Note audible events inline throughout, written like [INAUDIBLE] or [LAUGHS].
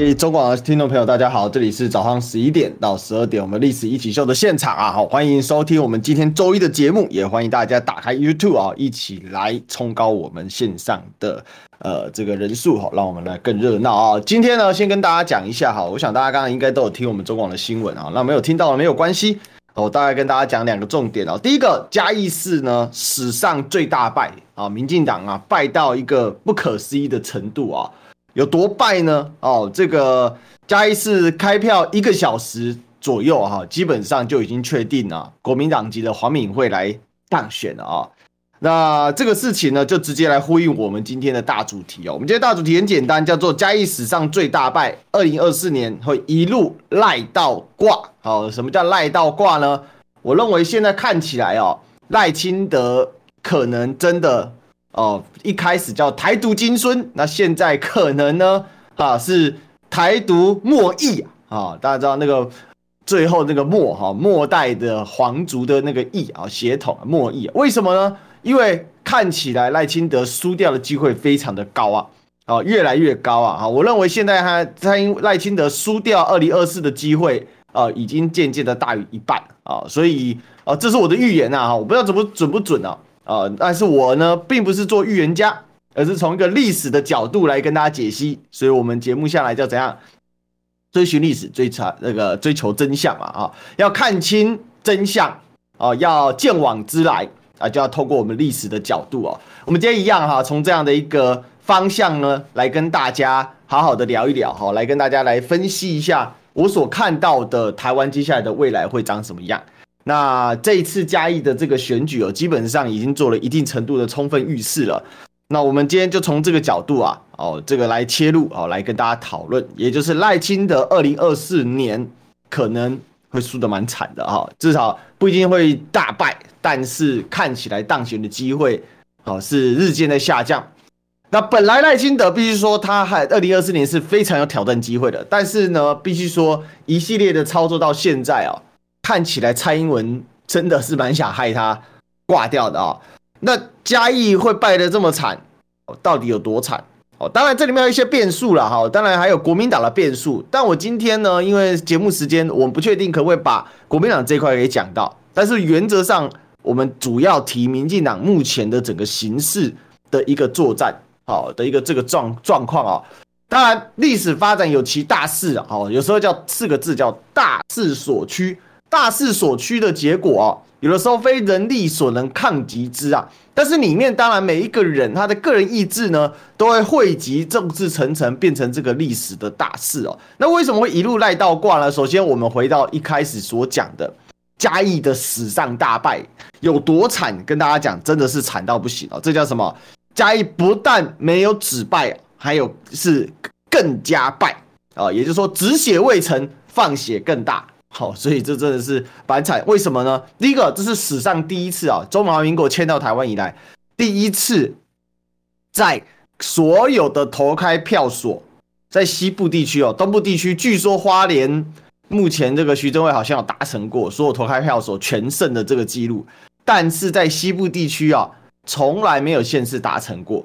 OK，中广的听众朋友，大家好，这里是早上十一点到十二点，我们《历史一起秀》的现场啊，好，欢迎收听我们今天周一的节目，也欢迎大家打开 YouTube 啊，一起来冲高我们线上的呃这个人数哈，让我们来更热闹啊。今天呢，先跟大家讲一下哈，我想大家刚刚应该都有听我们中广的新闻啊，那没有听到的没有关系。我大概跟大家讲两个重点哦。第一个，嘉义市呢史上最大败啊，民进党啊败到一个不可思议的程度啊，有多败呢？哦，这个嘉义市开票一个小时左右哈，基本上就已经确定了国民党籍的黄敏惠来当选了啊。那这个事情呢，就直接来呼应我们今天的大主题哦。我们今天大主题很简单，叫做嘉义史上最大败，二零二四年会一路赖到挂。好，什么叫赖到挂呢？我认为现在看起来哦，赖清德可能真的哦，一开始叫台独金孙，那现在可能呢？啊是台独末裔啊。大家知道那个最后那个末哈末代的皇族的那个裔啊血统末裔，为什么呢？因为看起来赖清德输掉的机会非常的高啊，啊，越来越高啊，哈我认为现在他他因赖清德输掉二零二四的机会啊，已经渐渐的大于一半啊，所以啊，这是我的预言呐，我不知道怎么准不准啊，啊，但是我呢，并不是做预言家，而是从一个历史的角度来跟大家解析，所以我们节目下来叫怎样追寻历史，追查那个追求真相嘛，啊，要看清真相啊，要鉴往知来。啊，就要透过我们历史的角度哦，我们今天一样哈，从这样的一个方向呢，来跟大家好好的聊一聊哈，来跟大家来分析一下我所看到的台湾接下来的未来会长什么样。那这一次嘉义的这个选举哦，基本上已经做了一定程度的充分预示了。那我们今天就从这个角度啊，哦，这个来切入哦，来跟大家讨论，也就是赖清德二零二四年可能会输得蛮惨的哈，至少不一定会大败。但是看起来当选的机会，哦，是日渐在下降。那本来赖清德必须说他还二零二四年是非常有挑战机会的，但是呢，必须说一系列的操作到现在啊，看起来蔡英文真的是蛮想害他挂掉的啊。那嘉义会败得这么惨，到底有多惨？哦，当然这里面有一些变数了哈，当然还有国民党的变数。但我今天呢，因为节目时间，我们不确定可不可以把国民党这块给讲到，但是原则上。我们主要提民进党目前的整个形势的一个作战，好的一个这个状状况啊。当然，历史发展有其大势啊，有时候叫四个字叫大势所趋。大势所趋的结果啊，有的时候非人力所能抗击之啊。但是里面当然每一个人他的个人意志呢，都会汇集众志成城，变成这个历史的大势哦。那为什么会一路赖到挂呢？首先，我们回到一开始所讲的。嘉义的史上大败有多惨？跟大家讲，真的是惨到不行哦！这叫什么？嘉义不但没有止败，还有是更加败啊！也就是说，止血未成，放血更大。好，所以这真的是蛮惨。为什么呢？第一个，这是史上第一次啊，中华民国迁到台湾以来，第一次在所有的投开票所，在西部地区哦，东部地区，据说花莲。目前这个徐正伟好像有达成过所有投开票所全胜的这个记录，但是在西部地区啊，从来没有县市达成过。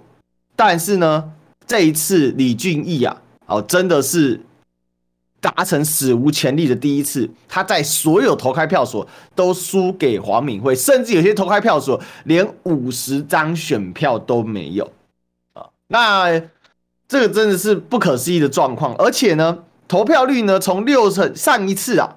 但是呢，这一次李俊毅啊，哦，真的是达成史无前例的第一次，他在所有投开票所都输给黄敏惠，甚至有些投开票所连五十张选票都没有啊。那这个真的是不可思议的状况，而且呢。投票率呢，从六成上一次啊，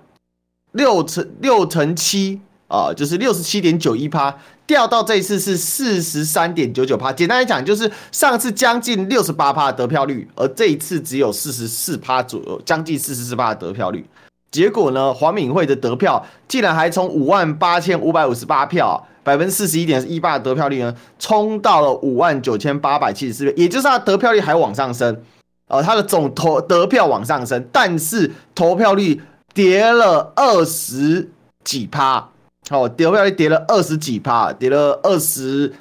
六成六成七啊，就是六十七点九一趴，掉到这一次是四十三点九九趴。简单来讲，就是上次将近六十八趴的得票率，而这一次只有四十四趴左右，将近四十四趴的得票率。结果呢，黄敏惠的得票竟然还从五万八千五百五十八票，百分之四十一点一八的得票率呢，冲到了五万九千八百七十四票，也就是他得票率还往上升。呃，他的总投得票往上升，但是投票率跌了二十几趴，好，得票率跌了二十几趴，跌了二十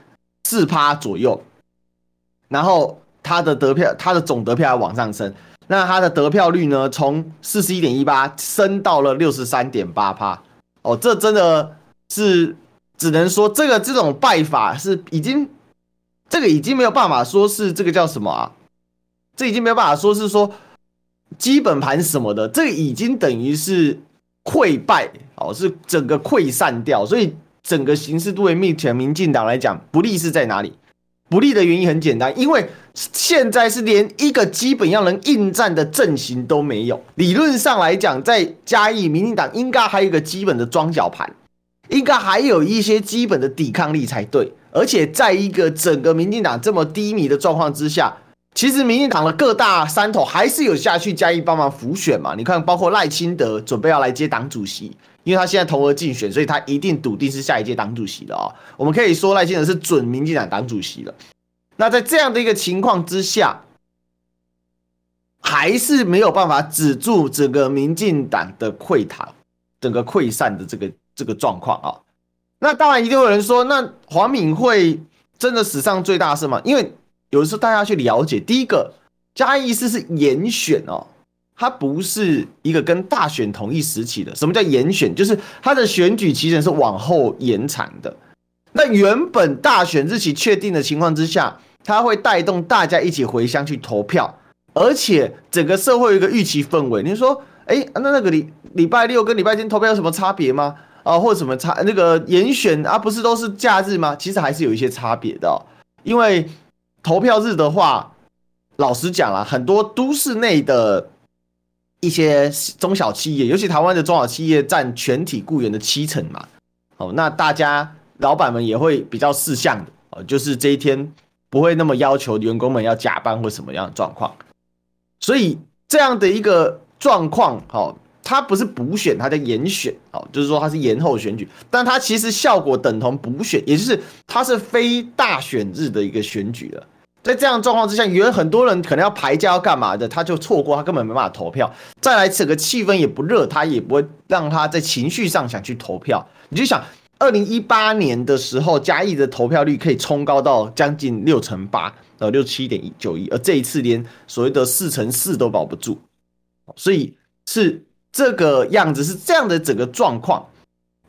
四趴左右。然后他的得票，他的总得票还往上升，那他的得票率呢，从四十一点一八升到了六十三点八趴。哦，这真的是只能说这个这种败法是已经，这个已经没有办法说是这个叫什么啊？这已经没有办法说是说基本盘什么的，这已经等于是溃败哦，是整个溃散掉，所以整个形势对目前民进党来讲不利是在哪里？不利的原因很简单，因为现在是连一个基本要能应战的阵型都没有。理论上来讲，在嘉义，民进党应该还有一个基本的装脚盘，应该还有一些基本的抵抗力才对。而且，在一个整个民进党这么低迷的状况之下，其实民进党的各大山头还是有下去嘉义帮忙辅选嘛。你看，包括赖清德准备要来接党主席。因为他现在同额竞选，所以他一定笃定是下一届党主席的哦。我们可以说赖清德是准民进党党主席了。那在这样的一个情况之下，还是没有办法止住整个民进党的溃逃、整个溃散的这个这个状况啊。那当然一定有人说，那黄敏惠真的史上最大是吗？因为有的时候大家去了解，第一个嘉义市是严选哦。它不是一个跟大选同一时期的。什么叫延选？就是它的选举期程是往后延长的。那原本大选日期确定的情况之下，它会带动大家一起回乡去投票，而且整个社会有一个预期氛围。你说，哎，那那个礼礼拜六跟礼拜天投票有什么差别吗？啊，或者什么差？那个延选啊，不是都是假日吗？其实还是有一些差别的哦。因为投票日的话，老实讲啦，很多都市内的。一些中小企业，尤其台湾的中小企业占全体雇员的七成嘛，哦，那大家老板们也会比较识相的哦，就是这一天不会那么要求员工们要加班或什么样的状况，所以这样的一个状况，哦，它不是补选，它叫延选，哦，就是说它是延后选举，但它其实效果等同补选，也就是它是非大选日的一个选举了。在这样状况之下，有很多人可能要排假要干嘛的，他就错过，他根本没办法投票。再来，整个气氛也不热，他也不会让他在情绪上想去投票。你就想，二零一八年的时候，嘉义的投票率可以冲高到将近六成八，呃，六七点九一，而这一次连所谓的四成四都保不住，所以是这个样子，是这样的整个状况。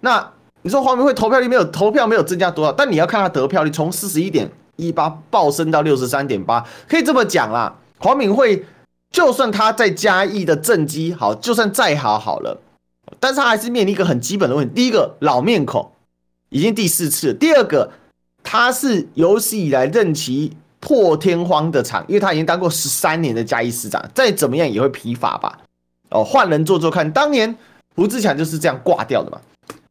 那你说黄明惠投票率没有投票没有增加多少？但你要看他得票率从四十一点。一八暴升到六十三点八，可以这么讲啦。黄敏惠就算他在嘉义的政绩好，就算再好好了，但是他还是面临一个很基本的问题。第一个，老面孔，已经第四次；第二个，他是有史以来任期破天荒的长，因为他已经当过十三年的嘉义市长，再怎么样也会疲乏吧。哦，换人做做看，当年胡志强就是这样挂掉的嘛。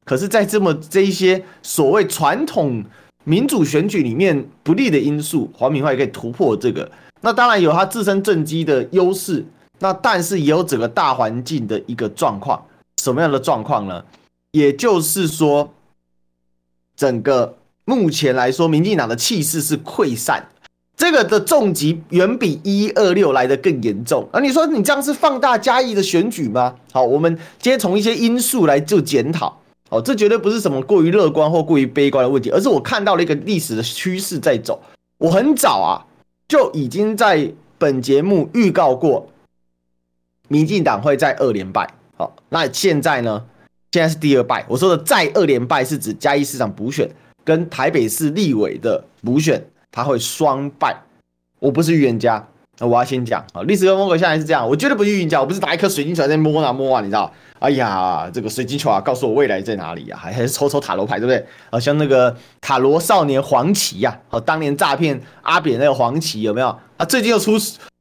可是，在这么这一些所谓传统。民主选举里面不利的因素，黄敏惠也可以突破这个。那当然有他自身政绩的优势，那但是也有整个大环境的一个状况。什么样的状况呢？也就是说，整个目前来说，民进党的气势是溃散，这个的重疾远比一二六来得更严重。而你说你这样是放大嘉义的选举吗？好，我们今天从一些因素来做检讨。哦，这绝对不是什么过于乐观或过于悲观的问题，而是我看到了一个历史的趋势在走。我很早啊就已经在本节目预告过，民进党会在二连败。好，那现在呢？现在是第二败。我说的再二连败是指嘉义市长补选跟台北市立委的补选，他会双败。我不是预言家。那我要先讲啊，历史跟风格现在是这样，我绝对不是预言家，我不是拿一颗水晶球在摸啊摸啊，你知道？哎呀，这个水晶球啊，告诉我未来在哪里呀？还还是抽抽塔罗牌，对不对？好像那个塔罗少年黄琦呀，好，当年诈骗阿扁那个黄琦有没有？啊，最近又出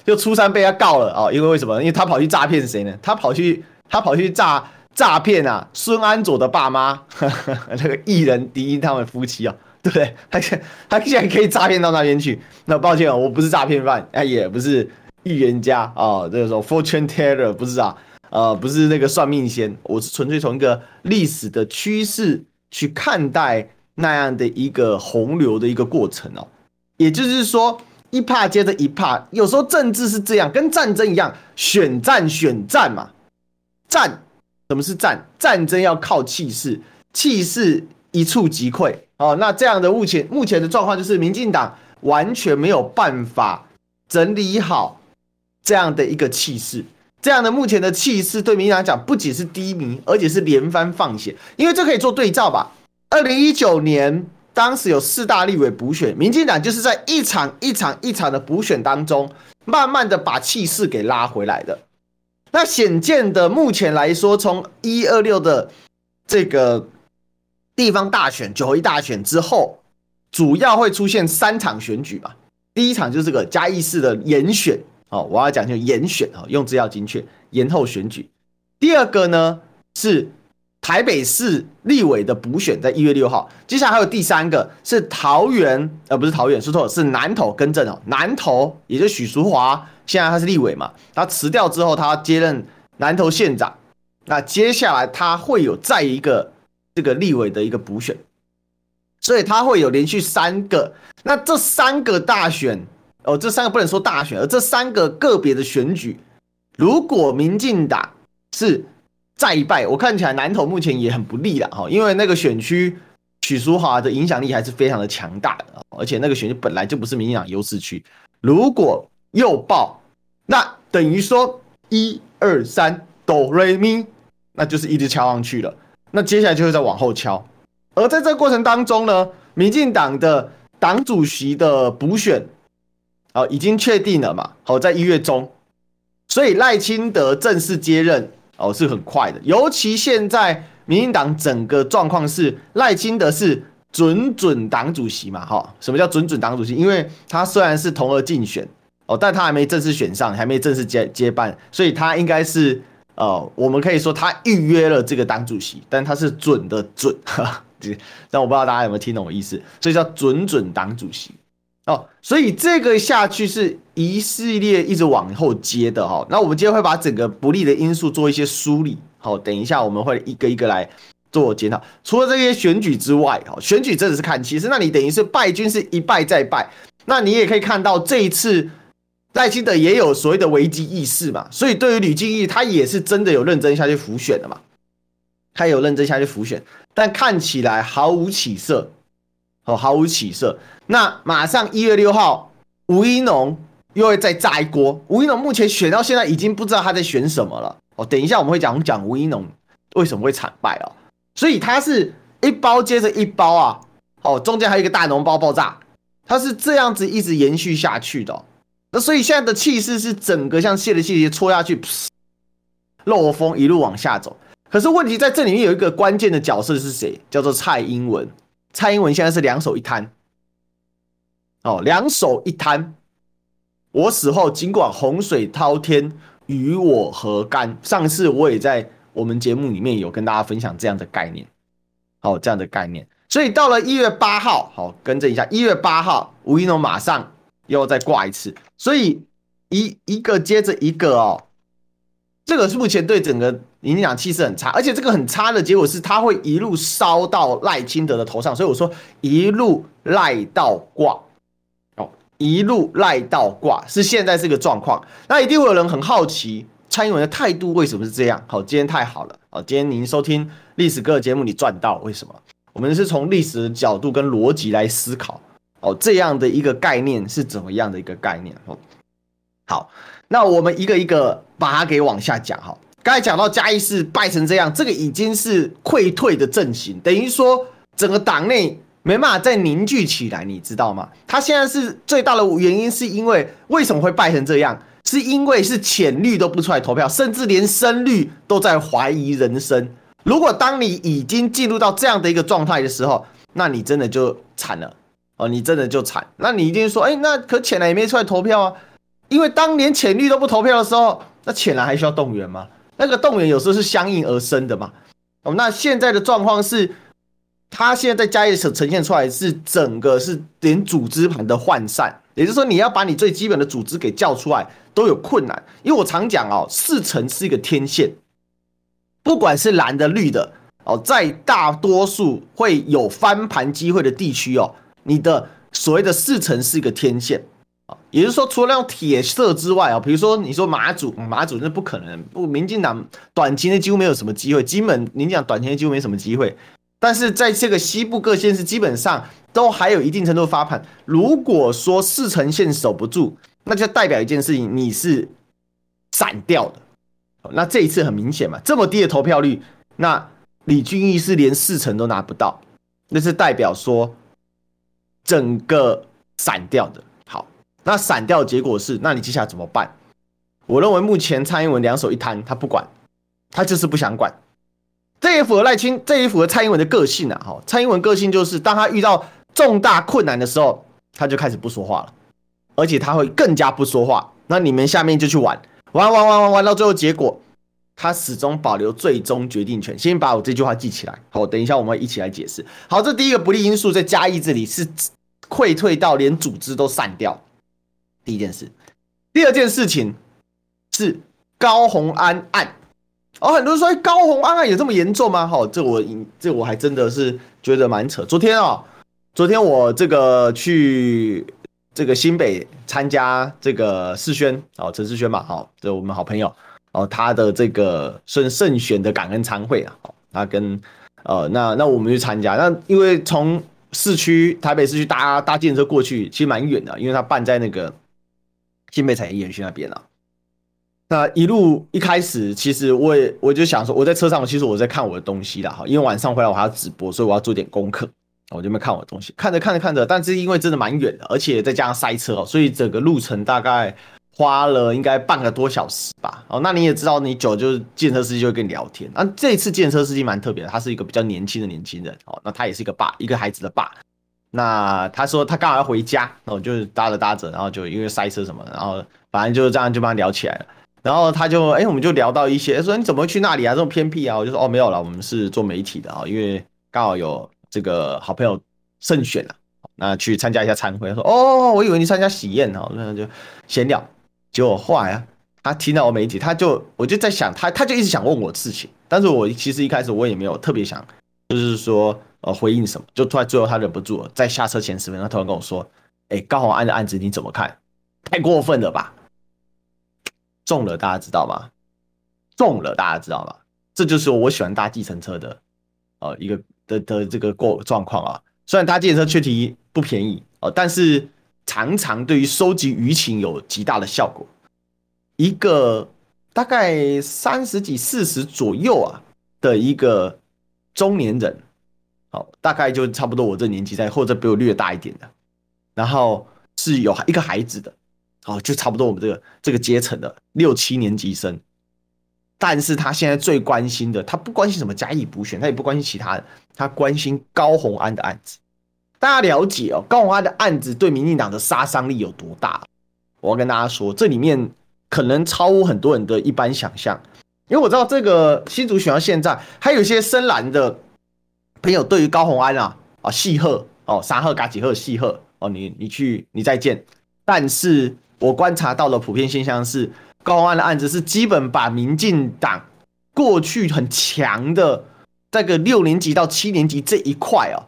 又出山被他告了啊，因为为什么？因为他跑去诈骗谁呢？他跑去他跑去诈诈骗啊孙安佐的爸妈，[LAUGHS] 那个艺人迪英他们夫妻啊。对不对？他现他现在可以诈骗到那边去。那抱歉啊，我不是诈骗犯，哎，也不是预言家啊，这个时候 fortune teller 不是啊，呃，不是那个算命仙，我是纯粹从一个历史的趋势去看待那样的一个洪流的一个过程哦。也就是说，一趴接着一趴，有时候政治是这样，跟战争一样，选战选战嘛。战，什么是战？战争要靠气势，气势一触即溃。哦，那这样的目前目前的状况就是，民进党完全没有办法整理好这样的一个气势。这样的目前的气势对民进党讲不仅是低迷，而且是连番放血。因为这可以做对照吧。二零一九年当时有四大立委补选，民进党就是在一场一场一场的补选当中，慢慢的把气势给拉回来的。那显见的目前来说，从一二六的这个地方大选、九合一大选之后，主要会出现三场选举嘛。第一场就是这个嘉义市的延选。哦，我要讲就延选哦，用字要精确，延后选举。第二个呢是台北市立委的补选，在一月六号。接下来还有第三个是桃园，呃，不是桃园，说错了，是南投更正哦，南投也就是许淑华，现在他是立委嘛，他辞掉之后，他接任南投县长。那接下来他会有再一个这个立委的一个补选，所以他会有连续三个。那这三个大选。哦，这三个不能说大选，而这三个个别的选举，如果民进党是再一败，我看起来南投目前也很不利了哈，因为那个选区许淑华的影响力还是非常的强大的，而且那个选区本来就不是民进党优势区，如果又爆，那等于说一二三哆瑞咪，那就是一直敲上去了，那接下来就会再往后敲，而在这个过程当中呢，民进党的党主席的补选。哦，已经确定了嘛？好，在一月中，所以赖清德正式接任哦，是很快的。尤其现在民进党整个状况是赖清德是准准党主席嘛？哈，什么叫准准党主席？因为他虽然是同额竞选哦，但他还没正式选上，还没正式接接班，所以他应该是呃，我们可以说他预约了这个党主席，但他是准的准，[LAUGHS] 但我不知道大家有没有听懂我意思，所以叫准准党主席。哦，所以这个下去是一系列一直往后接的哈。那我们今天会把整个不利的因素做一些梳理。好，等一下我们会一个一个来做检讨。除了这些选举之外，哈，选举真的是看其实。那你等于是败军是一败再败。那你也可以看到这一次赖清德也有所谓的危机意识嘛。所以对于吕敬义，他也是真的有认真下去浮选的嘛。他有认真下去浮选，但看起来毫无起色。哦，毫无起色。那马上一月六号，吴怡农又会再炸一锅。吴怡农目前选到现在已经不知道他在选什么了。哦，等一下我们会讲讲吴怡农为什么会惨败哦。所以他是一包接着一包啊。哦，中间还有一个大脓包爆炸，他是这样子一直延续下去的。那所以现在的气势是整个像泄了气戳下去，漏风一路往下走。可是问题在这里面有一个关键的角色是谁？叫做蔡英文。蔡英文现在是两手一摊，哦，两手一摊。我死后，尽管洪水滔天，与我何干？上次我也在我们节目里面有跟大家分享这样的概念，好，这样的概念。所以到了一月八号，好，更正一下，一月八号，吴一农马上又再挂一次，所以一一个接着一个哦。这个是目前对整个民进党气势很差，而且这个很差的结果是，它会一路烧到赖清德的头上，所以我说一路赖到挂，哦，一路赖到挂是现在这个状况。那一定会有人很好奇，蔡英文的态度为什么是这样？好，今天太好了，好，今天您收听历史哥的节目，你赚到，为什么？我们是从历史的角度跟逻辑来思考，哦，这样的一个概念是怎么样的一个概念？哦，好。那我们一个一个把它给往下讲哈。刚才讲到嘉义市败成这样，这个已经是溃退的阵型，等于说整个党内没办法再凝聚起来，你知道吗？他现在是最大的原因，是因为为什么会败成这样？是因为是浅绿都不出来投票，甚至连深绿都在怀疑人生。如果当你已经进入到这样的一个状态的时候，那你真的就惨了哦，你真的就惨。那你一定说，哎，那可浅蓝也没出来投票啊。因为当年浅绿都不投票的时候，那浅蓝还需要动员吗？那个动员有时候是相应而生的嘛。哦，那现在的状况是，他现在在嘉义所呈现出来是整个是连组织盘的涣散，也就是说你要把你最基本的组织给叫出来都有困难。因为我常讲哦，四成是一个天线，不管是蓝的绿的哦，在大多数会有翻盘机会的地区哦，你的所谓的四成是一个天线啊。也就是说，除了那种铁色之外啊，比如说你说马祖，马祖那不可能，不，民进党短期内几乎没有什么机会，金门民进党短期内几乎没什么机会。但是在这个西部各县市，基本上都还有一定程度发盘。如果说四城县守不住，那就代表一件事情，你是散掉的。那这一次很明显嘛，这么低的投票率，那李俊毅是连四成都拿不到，那是代表说整个散掉的。好，那散掉结果是，那你接下来怎么办？我认为目前蔡英文两手一摊，他不管，他就是不想管。这也符合赖清，这也符合蔡英文的个性啊！哈，蔡英文个性就是，当他遇到重大困难的时候，他就开始不说话了，而且他会更加不说话。那你们下面就去玩。玩玩玩玩玩到最后，结果他始终保留最终决定权。先把我这句话记起来。好，等一下我们一起来解释。好，这第一个不利因素在嘉义这里是溃退到连组织都散掉。第一件事，第二件事情是高虹安案。哦，很多人说高虹安案有这么严重吗？好，这我这我还真的是觉得蛮扯。昨天啊，昨天我这个去。这个新北参加这个世轩哦，陈世轩嘛，好，这我们好朋友哦，他的这个圣圣选的感恩餐会啊，他跟呃，那那我们去参加，那因为从市区台北市区搭搭电车过去，其实蛮远的，因为他办在那个新北产业园区那边啊。那一路一开始，其实我也我就想说，我在车上，其实我在看我的东西啦，哈，因为晚上回来我还要直播，所以我要做点功课。我就没看我的东西，看着看着看着，但是因为真的蛮远的，而且再加上塞车哦，所以整个路程大概花了应该半个多小时吧。哦，那你也知道，你久就是计程车司机就会跟你聊天。那这一次计程车司机蛮特别的，他是一个比较年轻的年轻人哦，那他也是一个爸，一个孩子的爸。那他说他刚好要回家，然后就是搭着搭着，然后就因为塞车什么，然后反正就是这样就帮他聊起来了。然后他就哎，我们就聊到一些，说你怎么会去那里啊？这么偏僻啊？我就说哦，没有了，我们是做媒体的啊，因为刚好有。这个好朋友胜选了，那去参加一下餐会。他说：“哦，我以为你参加喜宴哦。”那就闲聊。结果后来啊，他听到我媒体，他就我就在想，他他就一直想问我事情。但是我其实一开始我也没有特别想，就是说呃回应什么。就突然最后他忍不住，在下车前十分钟，他突然跟我说：“哎，高虹安的案子你怎么看？太过分了吧？中了，大家知道吗？中了，大家知道吗？这就是我喜欢搭计程车的呃一个。”的的这个过状况啊，虽然搭计程车确实不便宜哦，但是常常对于收集舆情有极大的效果。一个大概三十几、四十左右啊的一个中年人，好，大概就差不多我这年纪在，或者比我略大一点的，然后是有一个孩子的，好，就差不多我们这个这个阶层的六七年级生。但是他现在最关心的，他不关心什么嘉义补选，他也不关心其他的，他关心高虹安的案子。大家了解哦，高虹安的案子对民进党的杀伤力有多大？我要跟大家说，这里面可能超乎很多人的一般想象。因为我知道这个新竹选到现在，还有一些深蓝的朋友对于高虹安啊啊细贺哦沙贺嘎几贺细贺哦，你你去你再见。但是我观察到的普遍现象是。高虹安的案子是基本把民进党过去很强的这个六年级到七年级这一块哦，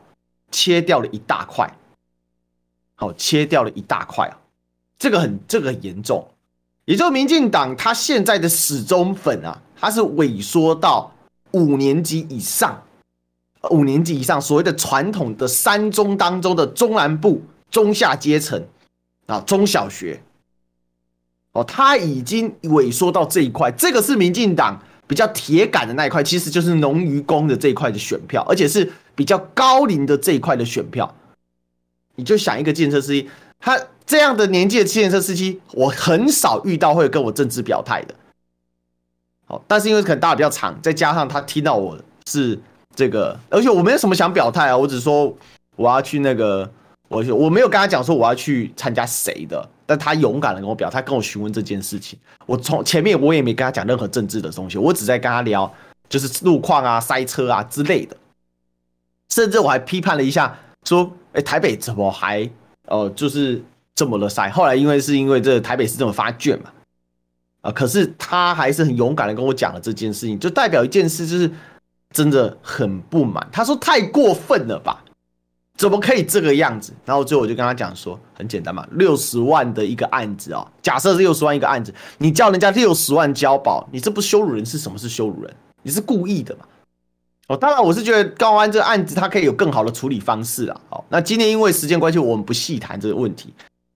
切掉了一大块，好，切掉了一大块啊，这个很这个很严重，也就是民进党他现在的死忠粉啊，他是萎缩到五年级以上，五年级以上所谓的传统的三中当中的中南部中下阶层啊，中小学。哦，他已经萎缩到这一块，这个是民进党比较铁杆的那一块，其实就是农渔工的这一块的选票，而且是比较高龄的这一块的选票。你就想一个计程车司机，他这样的年纪的计程车司机，我很少遇到会跟我政治表态的。好，但是因为可能打得比较长，再加上他听到我是这个，而且我没有什么想表态啊，我只说我要去那个，我我没有跟他讲说我要去参加谁的。但他勇敢的跟我表，他跟我询问这件事情。我从前面我也没跟他讲任何政治的东西，我只在跟他聊，就是路况啊、塞车啊之类的。甚至我还批判了一下，说：“哎，台北怎么还呃，就是这么的塞？”后来因为是因为这台北市这么发卷嘛，啊，可是他还是很勇敢的跟我讲了这件事情，就代表一件事，就是真的很不满。他说：“太过分了吧？”怎么可以这个样子？然后最后我就跟他讲说，很简单嘛，六十万的一个案子哦，假设是六十万一个案子，你叫人家六十万交保，你这不羞辱人是什么？是羞辱人？你是故意的嘛？哦，当然我是觉得高安这个案子他可以有更好的处理方式啊。好，那今天因为时间关系，我们不细谈这个问题。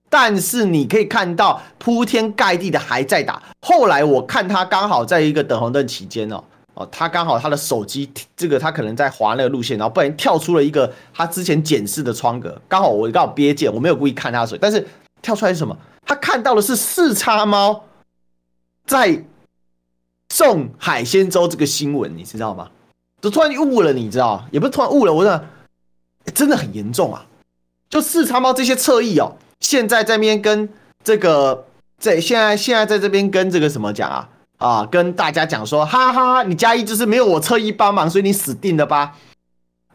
但是你可以看到铺天盖地的还在打。后来我看他刚好在一个等红灯期间哦，哦，他刚好他的手机这个他可能在滑那个路线，然后不然跳出了一个他之前检视的窗格，刚好我刚好瞥见，我没有故意看他的水，但是跳出来是什么？他看到的是四叉猫在送海鲜粥这个新闻，你知道吗？就突然悟了，你知道？也不是突然悟了，我说真的很严重啊！就四叉猫这些侧翼哦。现在这边跟这个在现在现在在这边跟这个什么讲啊啊，跟大家讲说，哈哈哈，你加一就是没有我侧翼帮忙，所以你死定了吧？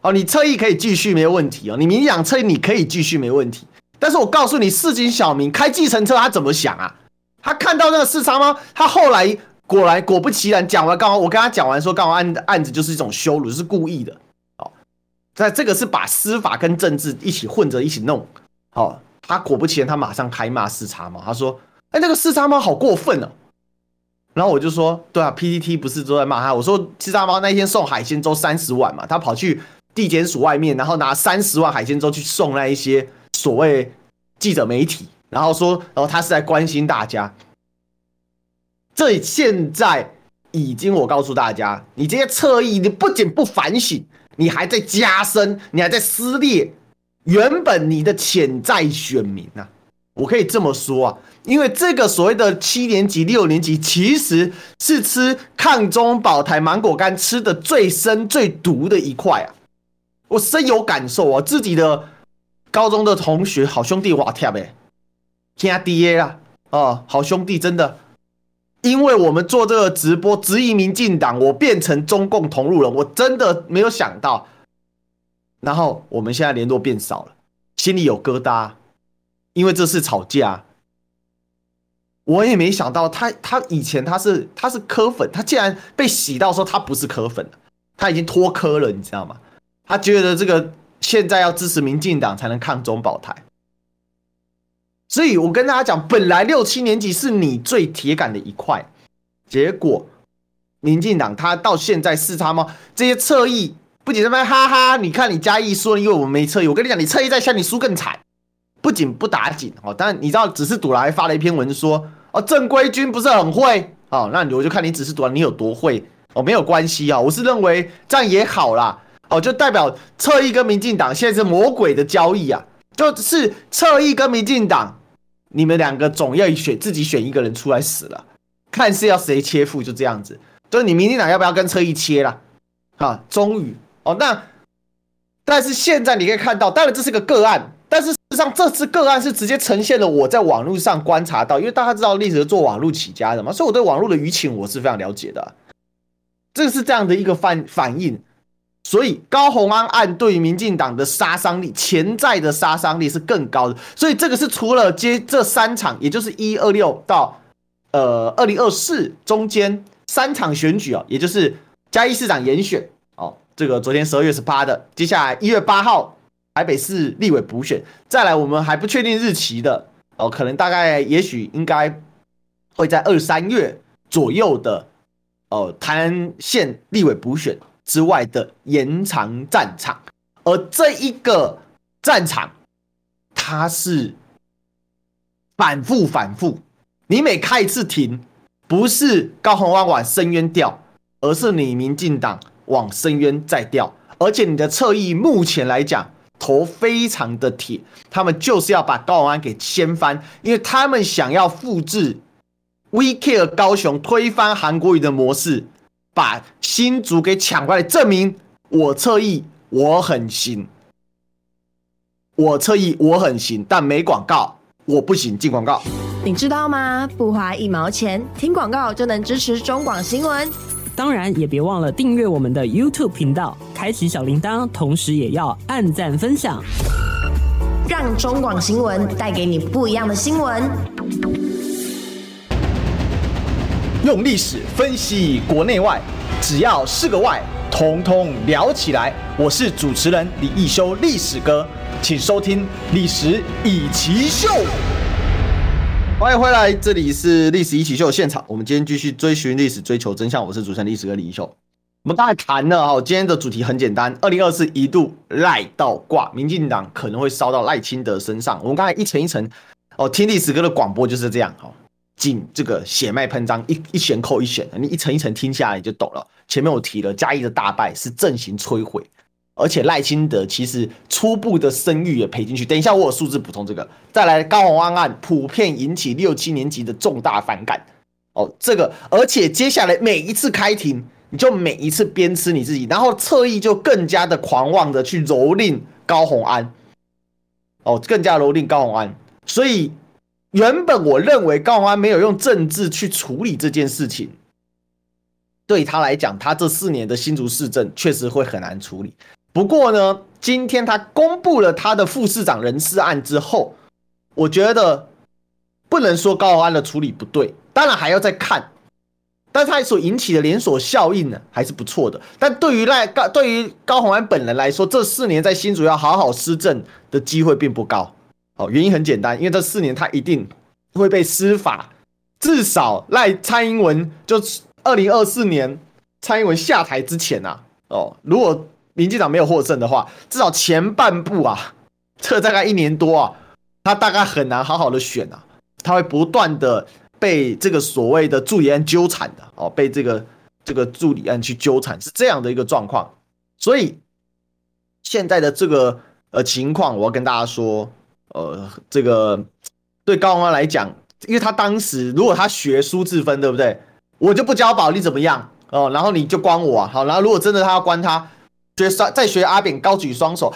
哦，你侧翼可以继续没问题哦，你民进党侧翼你可以继续没问题，但是我告诉你，市井小民开计程车他怎么想啊？他看到那个四叉猫，他后来果然果不其然讲完，刚刚我跟他讲完说，刚好案案子就是一种羞辱，是故意的哦，在这个是把司法跟政治一起混着一起弄，哦。他果不其然，他马上开骂四叉猫。他说：“哎，那个四叉猫好过分哦。”然后我就说：“对啊，PTT 不是都在骂他？我说四叉猫那天送海鲜粥三十万嘛，他跑去地检署外面，然后拿三十万海鲜粥去送那一些所谓记者媒体，然后说，然后他是在关心大家。这现在已经，我告诉大家，你这些侧翼，你不仅不反省，你还在加深，你还在撕裂。”原本你的潜在选民、啊，我可以这么说啊，因为这个所谓的七年级、六年级，其实是吃抗中保台芒果干吃的最深、最毒的一块啊，我深有感受啊，自己的高中的同学、好兄弟哇跳呗，天爹啦，哦，好兄弟真的，因为我们做这个直播质疑民进党，我变成中共同路人，我真的没有想到。然后我们现在联络变少了，心里有疙瘩，因为这次吵架，我也没想到他他以前他是他是科粉，他竟然被洗到说他不是科粉，他已经脱科了，你知道吗？他觉得这个现在要支持民进党才能抗中保台，所以我跟大家讲，本来六七年级是你最铁杆的一块，结果民进党他到现在四叉猫这些侧翼。不仅这边哈哈，你看你嘉义说，因为我们没侧翼，我跟你讲，你侧翼再下，你输更惨。不仅不打紧哦，但你知道，只是赌来发了一篇文说哦，正规军不是很会？哦，那我就看你只是赌你有多会？哦，没有关系啊，我是认为这样也好啦。哦，就代表侧翼跟民进党现在是魔鬼的交易啊，就是侧翼跟民进党，你们两个总要选自己选一个人出来死了，看是要谁切腹，就这样子，就是你民进党要不要跟侧翼切了啊？终于。哦，那但是现在你可以看到，当然这是个个案，但是事实上这次个案是直接呈现了我在网络上观察到，因为大家知道历史是做网络起家的嘛，所以我对网络的舆情我是非常了解的。这是这样的一个反反应，所以高虹安案对于民进党的杀伤力，潜在的杀伤力是更高的。所以这个是除了接这三场，也就是一二六到呃二零二四中间三场选举啊，也就是嘉义市长严选哦。这个昨天十二月十八的，接下来一月八号台北市立委补选，再来我们还不确定日期的哦，可能大概也许应该会在二三月左右的哦，台南县立委补选之外的延长战场，而这一个战场它是反复反复，你每开一次庭，不是高虹安往深渊掉，而是你民进党。往深渊再掉，而且你的侧翼目前来讲头非常的铁，他们就是要把高虹安给掀翻，因为他们想要复制 We Care 高雄推翻韩国瑜的模式，把新竹给抢过来，证明我侧翼我很行，我侧翼我很行，但没广告我不行，进广告，你知道吗？不花一毛钱，听广告就能支持中广新闻。当然，也别忘了订阅我们的 YouTube 频道，开启小铃铛，同时也要按赞分享，让中广新闻带给你不一样的新闻。用历史分析国内外，只要是个“外”，统统聊起来。我是主持人李易修，历史哥，请收听《历史易起秀》。欢迎回来，这里是历史易起秀现场。我们今天继续追寻历史，追求真相。我是主持人历史哥李易修。我们刚才谈了哈，今天的主题很简单，二零二四一度赖倒挂，民进党可能会烧到赖清德身上。我们刚才一层一层哦，听历史哥的广播就是这样哈，进这个血脉喷张，一一弦扣一弦，你一层一层听下来你就懂了。前面我提了，嘉义的大败是阵型摧毁，而且赖清德其实初步的声誉也赔进去。等一下我有数字补充这个，再来高虹安案普遍引起六七年级的重大反感哦，这个而且接下来每一次开庭。你就每一次鞭笞你自己，然后侧翼就更加的狂妄的去蹂躏高虹安，哦，更加蹂躏高虹安。所以原本我认为高宏安没有用政治去处理这件事情，对他来讲，他这四年的新竹市政确实会很难处理。不过呢，今天他公布了他的副市长人事案之后，我觉得不能说高宏安的处理不对，当然还要再看。但他所引起的连锁效应呢，还是不错的。但对于赖高，对于高宏安本人来说，这四年在新竹要好好施政的机会并不高。哦，原因很简单，因为这四年他一定会被司法，至少赖蔡英文就二零二四年蔡英文下台之前啊，哦，如果民进党没有获胜的话，至少前半部啊，这大概一年多啊，他大概很难好好的选啊，他会不断的。被这个所谓的助理案纠缠的哦，被这个这个助理案去纠缠是这样的一个状况，所以现在的这个呃情况，我要跟大家说，呃，这个对高虹安来讲，因为他当时如果他学苏志芬，对不对？我就不交保，你怎么样哦？然后你就关我，好，然后如果真的他要关他，学再学阿扁高举双手。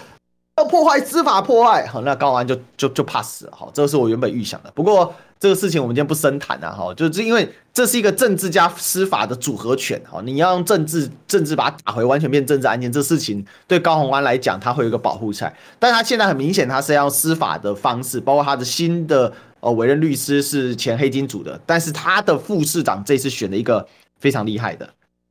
要破坏司法破坏，好，那高虹安就就就怕死了，好，这个是我原本预想的。不过这个事情我们今天不深谈啊，哈，就是因为这是一个政治加司法的组合拳，哈，你要用政治政治把它打回完全变政治案件，这事情对高虹安来讲，他会有一个保护伞。但他现在很明显，他是要用司法的方式，包括他的新的呃委任律师是前黑金组的，但是他的副市长这次选了一个非常厉害的，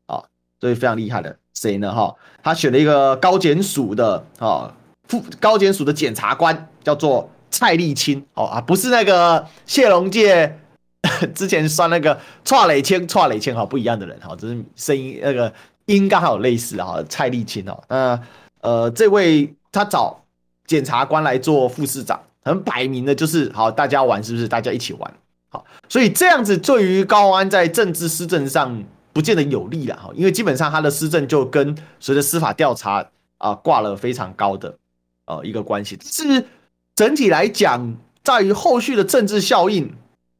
啊，所以非常厉害的谁呢？哈，他选了一个高检署的，啊。副高检署的检察官叫做蔡立青哦啊，不是那个谢龙介 [LAUGHS] 之前算那个蔡磊谦，蔡磊谦哈，不一样的人哈，只是声音那个音刚好类似哈，蔡立青哦，那呃这位他找检察官来做副市长，很摆明的就是好，大家玩是不是？大家一起玩好，所以这样子对于高安在政治施政上不见得有利了哈，因为基本上他的施政就跟随着司法调查啊挂了非常高的。呃，一个关系。是整体来讲，在于后续的政治效应，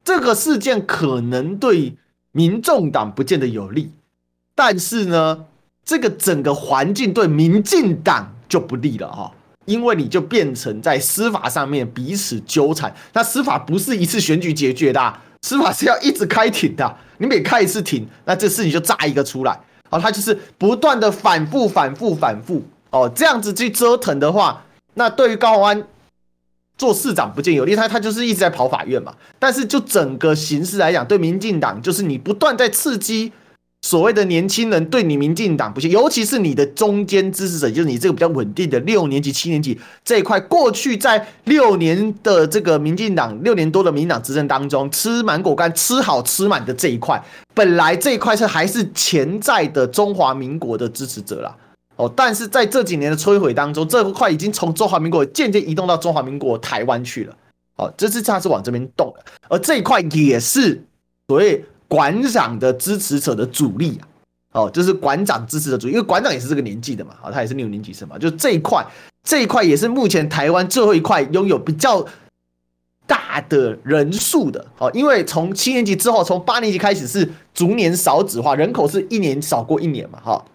这个事件可能对民众党不见得有利，但是呢，这个整个环境对民进党就不利了哈，因为你就变成在司法上面彼此纠缠，那司法不是一次选举解决的，司法是要一直开庭的，你每开一次庭，那这事情就炸一个出来，哦，他就是不断的反复、反复、反复，哦，这样子去折腾的话。那对于高虹安做市长不见有利，他他就是一直在跑法院嘛。但是就整个形势来讲，对民进党就是你不断在刺激所谓的年轻人对你民进党不信，尤其是你的中间支持者，就是你这个比较稳定的六年级、七年级这一块。过去在六年的这个民进党六年多的民进党执政当中，吃满果干、吃好吃满的这一块，本来这一块是还是潜在的中华民国的支持者啦。哦，但是在这几年的摧毁当中，这块已经从中华民国渐渐移动到中华民国台湾去了。哦，这次它是往这边动的，而这一块也是所谓馆长的支持者的主力啊。哦，就是馆长支持的主力，因为馆长也是这个年纪的嘛，哦，他也是六年级生嘛，就这一块，这一块也是目前台湾最后一块拥有比较大的人数的。哦，因为从七年级之后，从八年级开始是逐年少子化，人口是一年少过一年嘛，哈。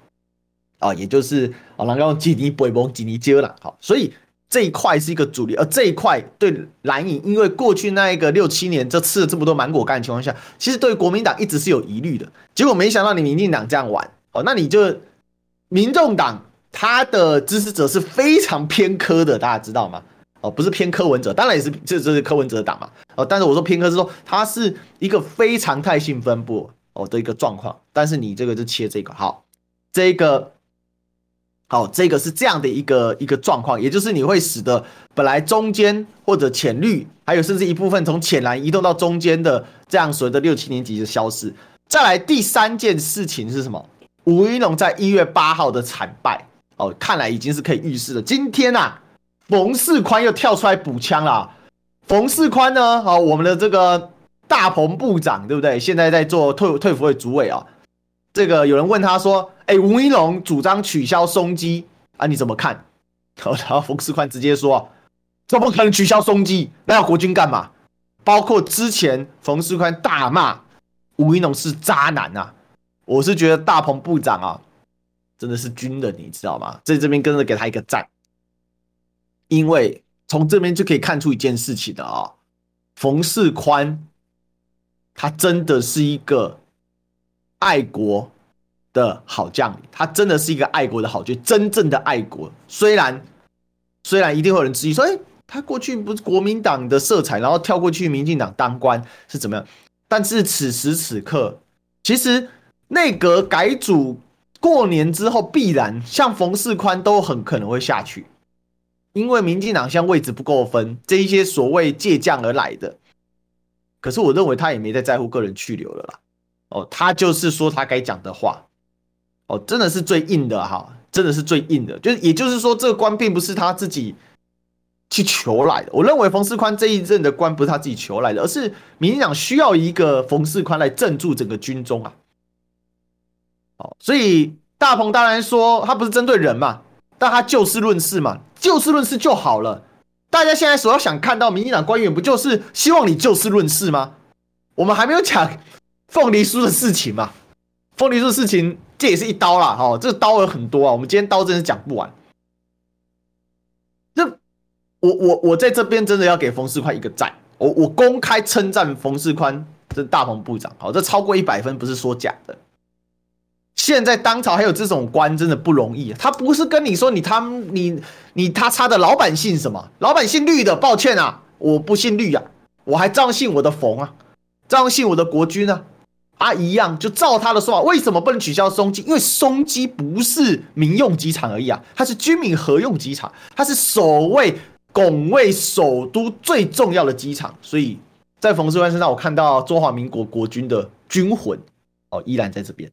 啊，也就是啊，然后用基尼北蒙基尼接了，好，所以这一块是一个主力，而这一块对蓝营，因为过去那一个六七年，就吃了这么多芒果干的情况下，其实对国民党一直是有疑虑的。结果没想到你民进党这样玩，哦，那你就民众党他的支持者是非常偏科的，大家知道吗？哦，不是偏柯文哲，当然也是这这是柯文哲党嘛，哦，但是我说偏科是说它是一个非常态性分布哦的一个状况，但是你这个就切这个好，这个。好，这个是这样的一个一个状况，也就是你会使得本来中间或者浅绿，还有甚至一部分从浅蓝移动到中间的这样所谓的六七年级的消失。再来第三件事情是什么？吴怡农在一月八号的惨败哦，看来已经是可以预示了。今天啊，冯世宽又跳出来补枪了。冯世宽呢？好，我们的这个大鹏部长，对不对？现在在做退退服会主委啊。这个有人问他说：“哎，吴怡农主张取消松基啊，你怎么看？” [LAUGHS] 然后冯世宽直接说：“怎么可能取消松基？那要国军干嘛？”包括之前冯世宽大骂吴怡农是渣男、啊，我是觉得大鹏部长啊，真的是军人，你知道吗？在这边跟着给他一个赞，因为。从这边就可以看出一件事情的啊，冯世宽，他真的是一个爱国的好将领，他真的是一个爱国的好军，真正的爱国。虽然虽然一定会有人质疑说，哎，他过去不是国民党的色彩，然后跳过去民进党当官是怎么样？但是此时此刻，其实内阁改组过年之后，必然像冯世宽都很可能会下去。因为民进党现在位置不够分，这一些所谓借将而来的，可是我认为他也没在在乎个人去留了啦。哦，他就是说他该讲的话，哦，真的是最硬的哈，真的是最硬的。就是也就是说，这个官并不是他自己去求来的。我认为冯世宽这一任的官不是他自己求来的，而是民进党需要一个冯世宽来镇住整个军中啊。哦，所以大鹏当然说他不是针对人嘛。但他就事论事嘛，就事论事就好了。大家现在所要想看到民进党官员，不就是希望你就事论事吗？我们还没有讲凤梨酥的事情嘛，凤梨酥的事情这也是一刀啦，哈，这个刀有很多啊。我们今天刀真是讲不完。这我我我在这边真的要给冯世宽一个赞，我我公开称赞冯世宽这大鹏部长，好，这超过一百分不是说假的。现在当朝还有这种官真的不容易，他不是跟你说你他你你他差的老百姓什么？老百姓绿的，抱歉啊，我不姓绿啊，我还照样姓我的冯啊，照样姓我的国军啊，啊一样就照他的说法，为什么不能取消松基？因为松基不是民用机场而已啊，它是军民合用机场，它是守卫拱卫首都最重要的机场，所以在冯世宽身上，我看到中华民国国军的军魂哦，依然在这边。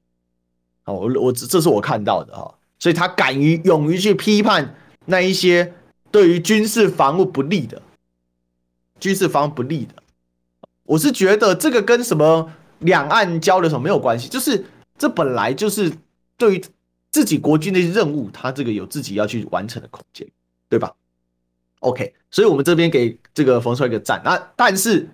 哦，我我这是我看到的哈，所以他敢于勇于去批判那一些对于军事防务不利的，军事防务不利的，我是觉得这个跟什么两岸交流什么没有关系，就是这本来就是对于自己国军的任务，他这个有自己要去完成的空间，对吧？OK，所以我们这边给这个冯帅一个赞啊，但是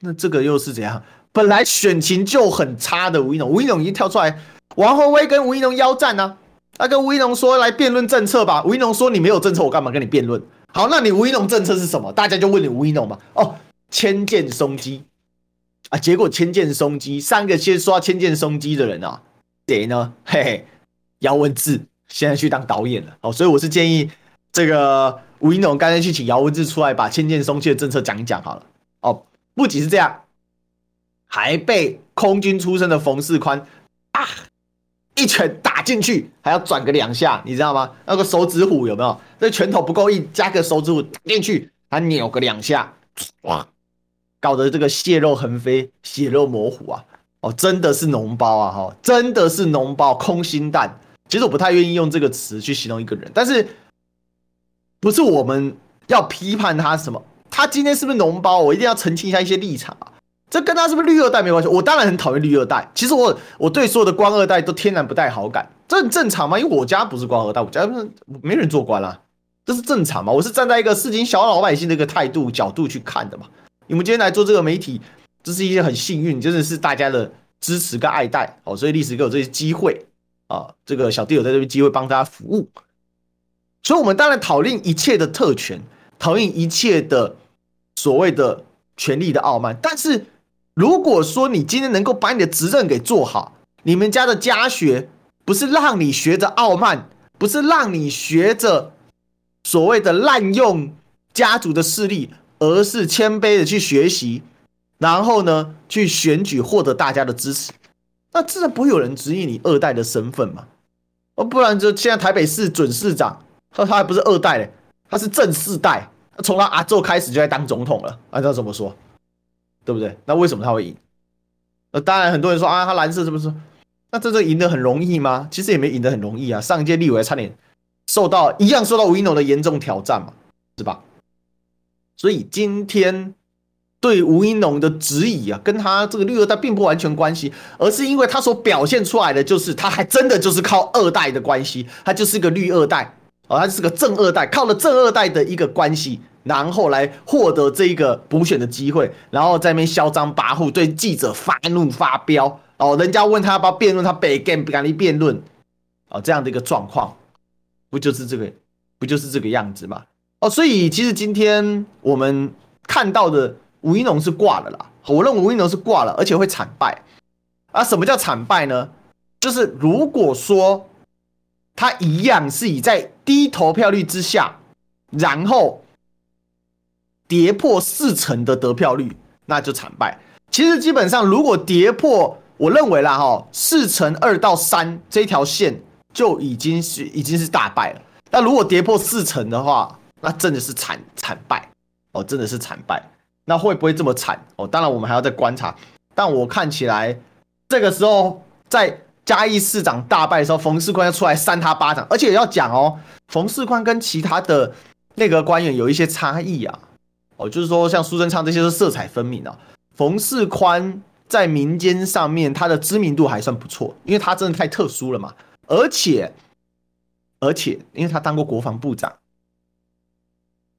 那这个又是怎样？本来选情就很差的吴一农，吴一农已经跳出来。王鸿薇跟吴一农邀战呢、啊？他跟吴一农说来辩论政策吧。吴一农说你没有政策，我干嘛跟你辩论？好，那你吴一农政策是什么？大家就问你吴一农嘛。哦，迁建松基结果千剑松鸡，三个先刷千剑松鸡的人啊，谁呢？嘿嘿，姚文志现在去当导演了。哦，所以我是建议这个吴怡农干脆去请姚文志出来把千剑松鸡的政策讲一讲好了。哦，不仅是这样，还被空军出身的冯世宽啊。一拳打进去，还要转个两下，你知道吗？那个手指虎有没有？这拳头不够硬，加个手指虎打进去，还扭个两下，哇！搞得这个血肉横飞，血肉模糊啊！哦，真的是脓包啊！哈，真的是脓包，空心蛋。其实我不太愿意用这个词去形容一个人，但是不是我们要批判他什么？他今天是不是脓包？我一定要澄清一下一些立场啊！这跟他是不是绿二代没关系，我当然很讨厌绿二代。其实我我对所有的官二代都天然不带好感，这很正常嘛，因为我家不是官二代，我家没人做官啦，这是正常嘛。我是站在一个市井小老百姓的一个态度角度去看的嘛。你们今天来做这个媒体，这是一件很幸运，真的是大家的支持跟爱戴哦，所以历史给我这些机会啊，这个小弟有在这边机会帮大家服务，所以我们当然讨论一切的特权，讨论一切的所谓的权力的傲慢，但是。如果说你今天能够把你的职任给做好，你们家的家学不是让你学着傲慢，不是让你学着所谓的滥用家族的势力，而是谦卑的去学习，然后呢去选举获得大家的支持，那自然不会有人质疑你二代的身份嘛。哦，不然就现在台北市准市长，他他还不是二代嘞，他是正四代，从他阿祖开始就在当总统了，按照怎么说？对不对？那为什么他会赢？那当然，很多人说啊，他蓝色是不是？那这个赢得很容易吗？其实也没赢得很容易啊。上一届立委差点受到一样受到吴怡农的严重挑战嘛，是吧？所以今天对吴怡农的质疑啊，跟他这个绿二代并不完全关系，而是因为他所表现出来的就是他还真的就是靠二代的关系，他就是个绿二代哦，他是个正二代，靠了正二代的一个关系，然后来获得这一个补选的机会，然后在那边嚣张跋扈，对记者发怒发飙哦，人家问他要不要辩论，他北干不敢离辩论哦，这样的一个状况，不就是这个，不就是这个样子吗？哦，所以其实今天我们看到的吴一农是挂了啦。我认为吴一农是挂了，而且会惨败。啊，什么叫惨败呢？就是如果说他一样是以在低投票率之下，然后跌破四成的得票率，那就惨败。其实基本上，如果跌破，我认为啦，哈，四成二到三这条线就已经是已经是大败了。那如果跌破四成的话，那真的是惨惨败哦，真的是惨败。那会不会这么惨哦？当然我们还要再观察。但我看起来，这个时候在嘉义市长大败的时候，冯世宽要出来扇他巴掌，而且要讲哦，冯世宽跟其他的内阁官员有一些差异啊。哦，就是说像苏贞昌这些是色彩分明啊。冯世宽在民间上面他的知名度还算不错，因为他真的太特殊了嘛。而且而且，因为他当过国防部长。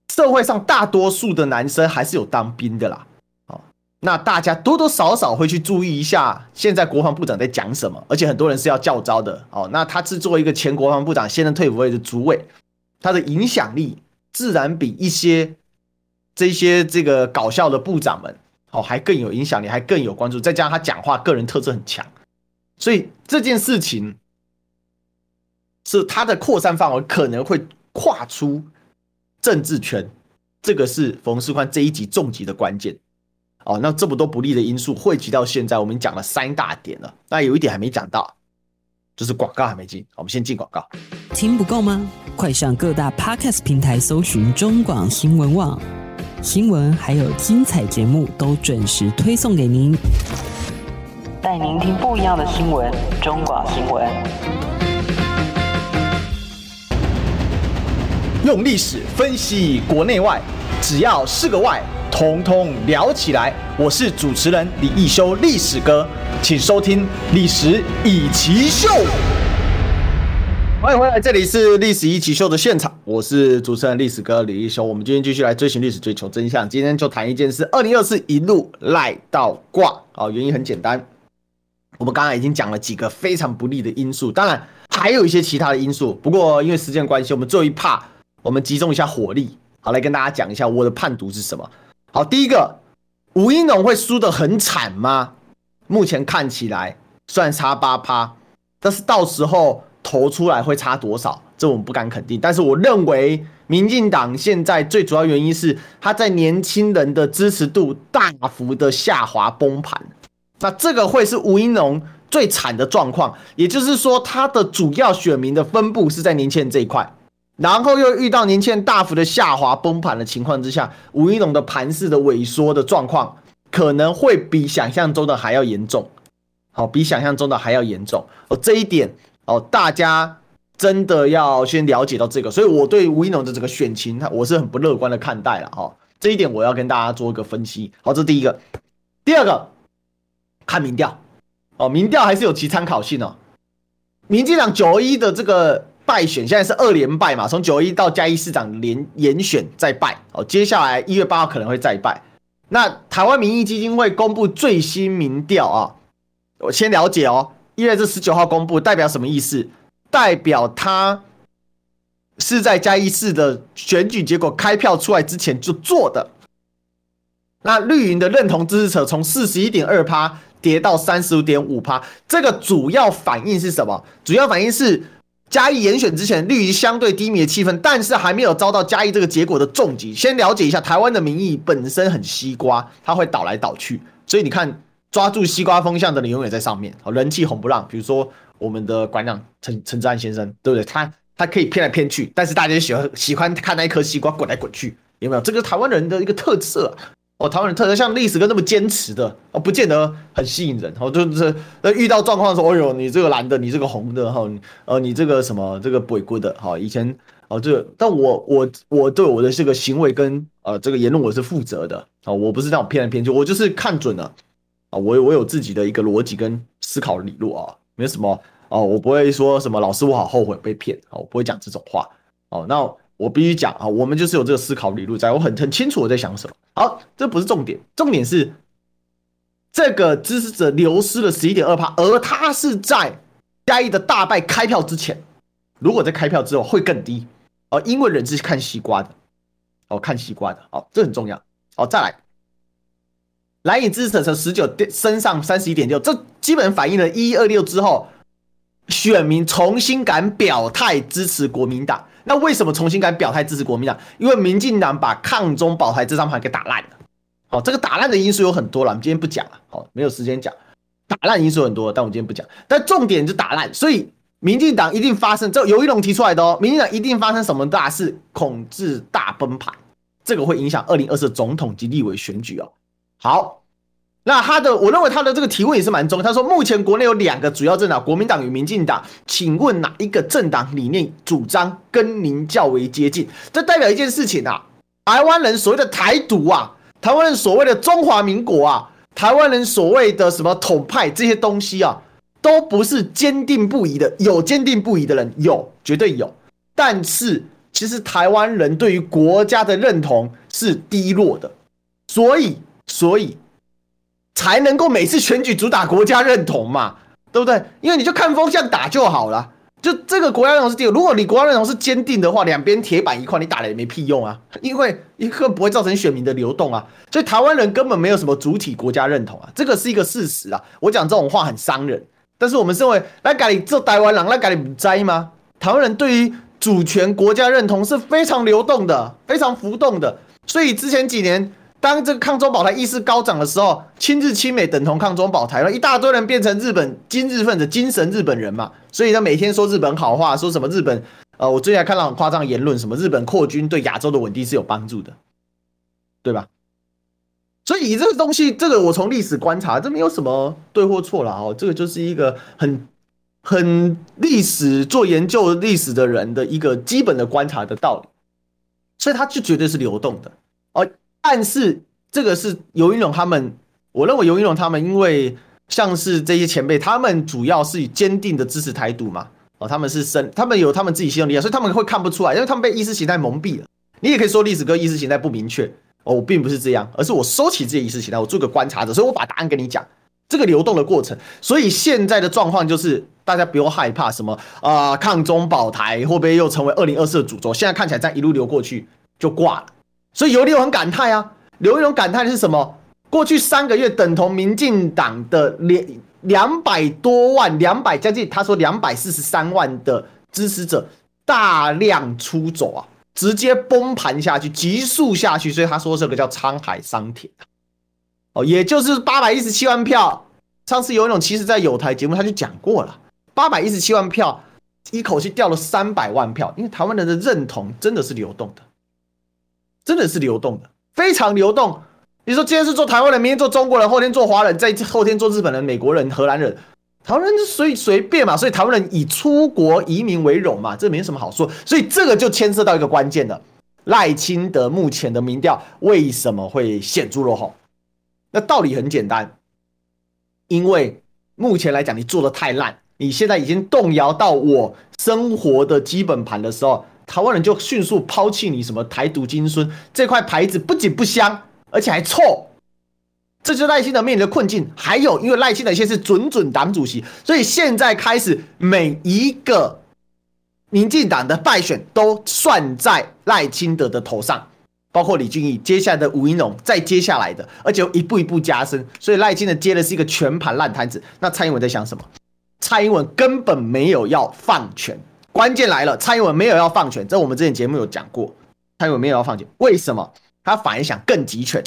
社会上大多数的男生还是有当兵的啦，哦，那大家多多少少会去注意一下现在国防部长在讲什么，而且很多人是要教召的哦。那他是作为一个前国防部长，现任退伍位的主委，他的影响力自然比一些这些这个搞笑的部长们哦还更有影响力，还更有关注。再加上他讲话个人特色很强，所以这件事情是他的扩散范围可能会跨出。政治圈，这个是冯世宽这一集重击的关键哦。那这么多不利的因素汇集到现在，我们讲了三大点了。那有一点还没讲到，就是广告还没进。我们先进广告。听不够吗？快上各大 Podcast 平台搜寻中广新闻网新闻，还有精彩节目都准时推送给您，带您听不一样的新闻。中广新闻。用历史分析国内外，只要是个“外”，统统聊起来。我是主持人李易修，历史哥，请收听《历史易起 SHOW》。欢迎回来，这里是《历史易起 SHOW》的现场，我是主持人历史哥李易修。我们今天继续来追寻历史，追求真相。今天就谈一件事：二零二四一路赖到挂。啊，原因很简单，我们刚刚已经讲了几个非常不利的因素，当然还有一些其他的因素。不过因为时间关系，我们最后一趴。我们集中一下火力，好，来跟大家讲一下我的判读是什么。好，第一个，吴怡农会输得很惨吗？目前看起来算差八趴，但是到时候投出来会差多少，这我们不敢肯定。但是我认为，民进党现在最主要原因是他在年轻人的支持度大幅的下滑崩盘，那这个会是吴怡农最惨的状况。也就是说，他的主要选民的分布是在年轻人这一块。然后又遇到年轻人大幅的下滑崩盘的情况之下，吴怡农的盘势的萎缩的状况可能会比想象中的还要严重，好，比想象中的还要严重哦。这一点哦，大家真的要先了解到这个，所以我对吴怡农的这个选情，他我是很不乐观的看待了哈。这一点我要跟大家做一个分析。好，这第一个，第二个看民调哦，民调还是有其参考性哦。民进党九一的这个。败选现在是二连败嘛？从九一到嘉义市长连连选再败哦，接下来一月八号可能会再败。那台湾民意基金会公布最新民调啊，我先了解哦。一月是十九号公布，代表什么意思？代表他是在嘉义市的选举结果开票出来之前就做的。那绿营的认同支持者从四十一点二趴跌到三十五点五趴，这个主要反应是什么？主要反应是。嘉义严选之前，绿营相对低迷的气氛，但是还没有遭到嘉义这个结果的重击。先了解一下，台湾的民意本身很西瓜，它会倒来倒去，所以你看，抓住西瓜风向的人永远在上面，人气红不让。比如说我们的馆长陈陈志安先生，对不对？他他可以偏来偏去，但是大家喜欢喜欢看那一颗西瓜滚来滚去，有没有？这个台湾人的一个特色。哦，台湾人特别像历史哥那么坚持的哦，不见得很吸引人哦。就是那遇到状况的时候，哎呦，你这个蓝的，你这个红的哈，呃，你这个什么这个鬼棍的哈。以前哦，这，但我我我对我的这个行为跟呃这个言论我是负责的啊，我不是那种骗来骗去，我就是看准了啊，我我有自己的一个逻辑跟思考理路啊，没什么哦，我不会说什么老师我好后悔被骗啊，我不会讲这种话哦，那。我必须讲啊，我们就是有这个思考理路在，我很很清楚我在想什么。好，这不是重点，重点是这个支持者流失了十一点二趴，而他是在嘉义的大败开票之前，如果在开票之后会更低哦，因为人是看西瓜的哦，看西瓜的哦，这很重要哦。再来，蓝营支持者从十九升上三十一点六，这基本反映了一一二六之后，选民重新敢表态支持国民党。那为什么重新敢表态支持国民党？因为民进党把抗中保台这张牌给打烂了。好，这个打烂的因素有很多了，我们今天不讲了。好，没有时间讲。打烂因素很多，但我今天不讲。但重点就打烂，所以民进党一定发生，这尤一龙提出来的哦。民进党一定发生什么大事，恐致大崩盘，这个会影响二零二四总统及立委选举哦。好。那他的，我认为他的这个提问也是蛮重。他说，目前国内有两个主要政党，国民党与民进党，请问哪一个政党理念主张跟您较为接近？这代表一件事情啊，台湾人所谓的台独啊，台湾人所谓的中华民国啊，台湾人所谓的什么统派这些东西啊，都不是坚定不移的。有坚定不移的人，有，绝对有。但是其实台湾人对于国家的认同是低落的，所以，所以。才能够每次选举主打国家认同嘛，对不对？因为你就看风向打就好了。就这个国家认同是第一，如果你国家认同是坚定的话，两边铁板一块，你打了也没屁用啊，因为一个不会造成选民的流动啊。所以台湾人根本没有什么主体国家认同啊，这个是一个事实啊。我讲这种话很伤人，但是我们身为那改你做台湾人，那改你不摘吗？台湾人对于主权国家认同是非常流动的，非常浮动的。所以之前几年。当这个抗中保台意识高涨的时候，亲日亲美等同抗中保台了，一大堆人变成日本今日份的精神日本人嘛，所以他每天说日本好话，说什么日本，呃，我最近还看到很夸张言论，什么日本扩军对亚洲的稳定是有帮助的，对吧？所以这个东西，这个我从历史观察，这没有什么对或错了哦，这个就是一个很很历史做研究历史的人的一个基本的观察的道理，所以它就绝对是流动的哦。但是这个是游云龙他们，我认为游云龙他们，因为像是这些前辈，他们主要是以坚定的支持台独嘛，哦，他们是生，他们有他们自己心中理想，所以他们会看不出来，因为他们被意识形态蒙蔽了。你也可以说历史哥意识形态不明确哦，我并不是这样，而是我收起这些意识形态，我做个观察者，所以我把答案跟你讲，这个流动的过程。所以现在的状况就是，大家不用害怕什么啊、抗中保台会不会又成为二零二四的主轴？现在看起来这样一路流过去就挂了。所以游立勇很感叹啊，刘一勇感叹的是什么？过去三个月等同民进党的两两百多万，两百将近，他说两百四十三万的支持者大量出走啊，直接崩盘下去，急速下去。所以他说这个叫沧海桑田哦，也就是八百一十七万票。上次游一勇其实在有台节目他就讲过了，八百一十七万票一口气掉了三百万票，因为台湾人的认同真的是流动的。真的是流动的，非常流动。你说今天是做台湾人，明天做中国人，后天做华人，在后天做日本人、美国人、荷兰人，台湾人就随随便嘛。所以台湾人以出国移民为荣嘛，这没什么好说。所以这个就牵涉到一个关键的，赖清德目前的民调为什么会显著落后？那道理很简单，因为目前来讲你做的太烂，你现在已经动摇到我生活的基本盘的时候。台湾人就迅速抛弃你什么台独金孙这块牌子，不仅不香，而且还臭，这就是赖清德面临的困境。还有，因为赖清德现在是准准党主席，所以现在开始每一个民进党的败选都算在赖清德的头上，包括李俊毅，接下来的吴怡农，再接下来的，而且一步一步加深。所以赖清德接的是一个全盘烂摊子。那蔡英文在想什么？蔡英文根本没有要放权。关键来了，蔡英文没有要放权，这我们之前节目有讲过，蔡英文没有要放权，为什么？他反而想更集权。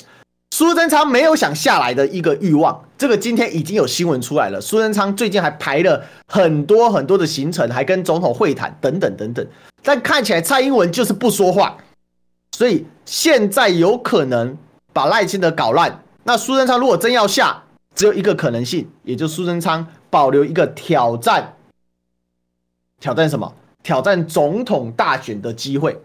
苏贞昌没有想下来的一个欲望，这个今天已经有新闻出来了。苏贞昌最近还排了很多很多的行程，还跟总统会谈等等等等，但看起来蔡英文就是不说话，所以现在有可能。把赖清德搞烂。那苏贞昌如果真要下，只有一个可能性，也就是苏贞昌保留一个挑战，挑战什么？挑战总统大选的机会。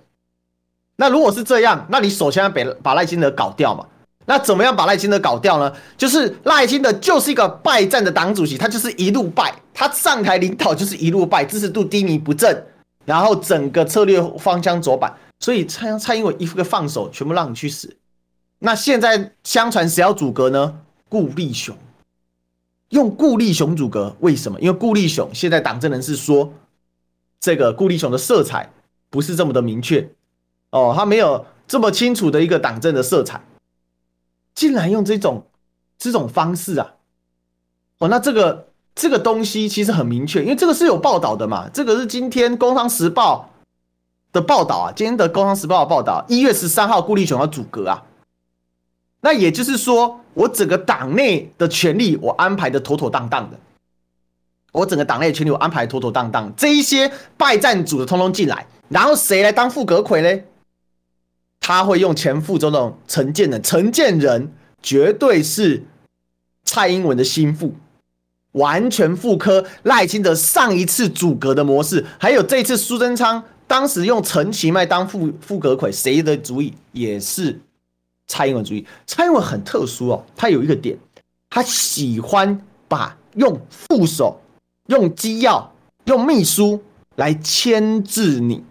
那如果是这样，那你首先要把把赖清德搞掉嘛？那怎么样把赖清德搞掉呢？就是赖清德就是一个败战的党主席，他就是一路败，他上台领导就是一路败，支持度低迷不振，然后整个策略方向走板，所以蔡蔡英文一副个放手，全部让你去死。那现在相传谁要阻隔呢？顾立雄，用顾立雄阻隔，为什么？因为顾立雄现在党政人士说，这个顾立雄的色彩不是这么的明确哦，他没有这么清楚的一个党政的色彩。竟然用这种这种方式啊！哦，那这个这个东西其实很明确，因为这个是有报道的嘛。这个是今天《工商时报》的报道啊，今天的《工商时报》的报道，一月十三号顾立雄要组阁啊。那也就是说，我整个党内的权力我安排的妥妥当当的，我整个党内的权力我安排妥妥当当，这一些败战组的通通进来，然后谁来当副阁揆呢？他会用前副总统陈建仁，陈建仁绝对是蔡英文的心腹，完全复刻赖清德上一次组阁的模式，还有这次苏贞昌当时用陈其迈当副副阁揆，谁的主意也是蔡英文主意。蔡英文很特殊哦，他有一个点，他喜欢把用副手、用机要、用秘书来牵制你，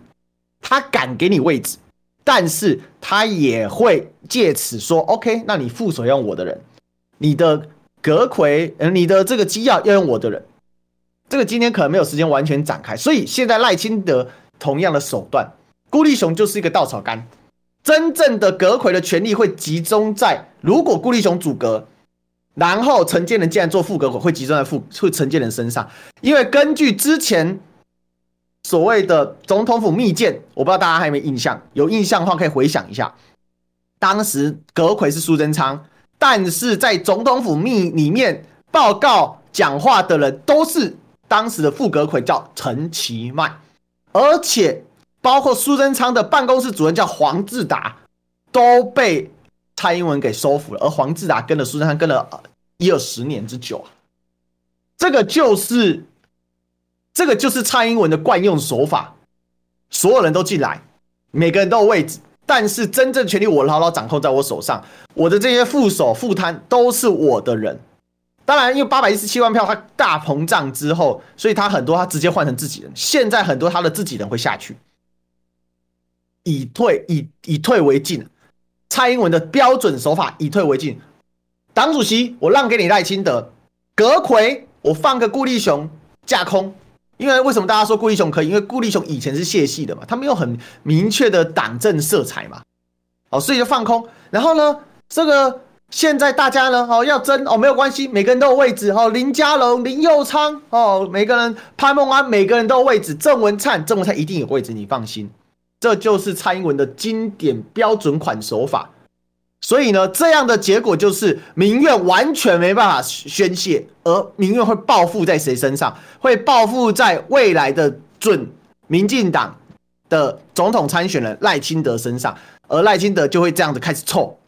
他敢给你位置。但是他也会借此说：“OK，那你副手用我的人，你的阁揆，呃，你的这个机要要用我的人。”这个今天可能没有时间完全展开，所以现在赖清德同样的手段，孤立雄就是一个稻草杆。真正的阁魁的权力会集中在，如果孤立雄阻隔，然后陈建仁既然做副阁揆，会集中在副会陈建仁身上，因为根据之前。所谓的总统府密件，我不知道大家还有没有印象？有印象的话可以回想一下。当时阁揆是苏贞昌，但是在总统府密里面报告讲话的人都是当时的副阁揆，叫陈其迈，而且包括苏贞昌的办公室主任叫黄志达，都被蔡英文给收服了。而黄志达跟了苏贞昌跟了一二十年之久啊，这个就是。这个就是蔡英文的惯用手法，所有人都进来，每个人都有位置，但是真正权力我牢牢掌控在我手上，我的这些副手、副摊都是我的人。当然，因为八百一十七万票他大膨胀之后，所以他很多他直接换成自己人。现在很多他的自己人会下去，以退以以退为进。蔡英文的标准手法以退为进，党主席我让给你赖清德，阁揆我放个顾立雄架空。因为为什么大家说顾立雄可以？因为顾立雄以前是谢系的嘛，他没有很明确的党政色彩嘛，哦，所以就放空。然后呢，这个现在大家呢，哦，要争哦，没有关系，每个人都有位置哦，林佳龙、林佑昌哦，每个人潘孟安，每个人都有位置。郑文灿，郑文灿一定有位置，你放心。这就是蔡英文的经典标准款手法。所以呢，这样的结果就是民怨完全没办法宣泄，而民怨会报复在谁身上？会报复在未来的准民进党的总统参选人赖清德身上，而赖清德就会这样子开始臭，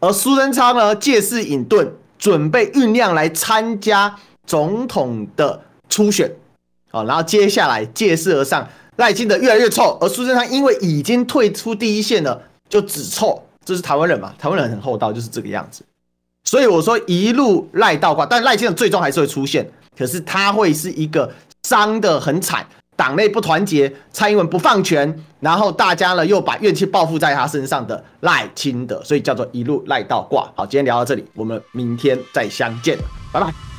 而苏贞昌呢，借势隐遁，准备酝酿来参加总统的初选，好，然后接下来借势而上，赖清德越来越臭，而苏贞昌因为已经退出第一线了，就只臭。这是台湾人嘛？台湾人很厚道，就是这个样子。所以我说一路赖倒挂，但赖清德最终还是会出现，可是他会是一个伤得很惨，党内不团结，蔡英文不放权，然后大家呢又把怨气报复在他身上的赖清德，所以叫做一路赖倒挂。好，今天聊到这里，我们明天再相见，拜拜。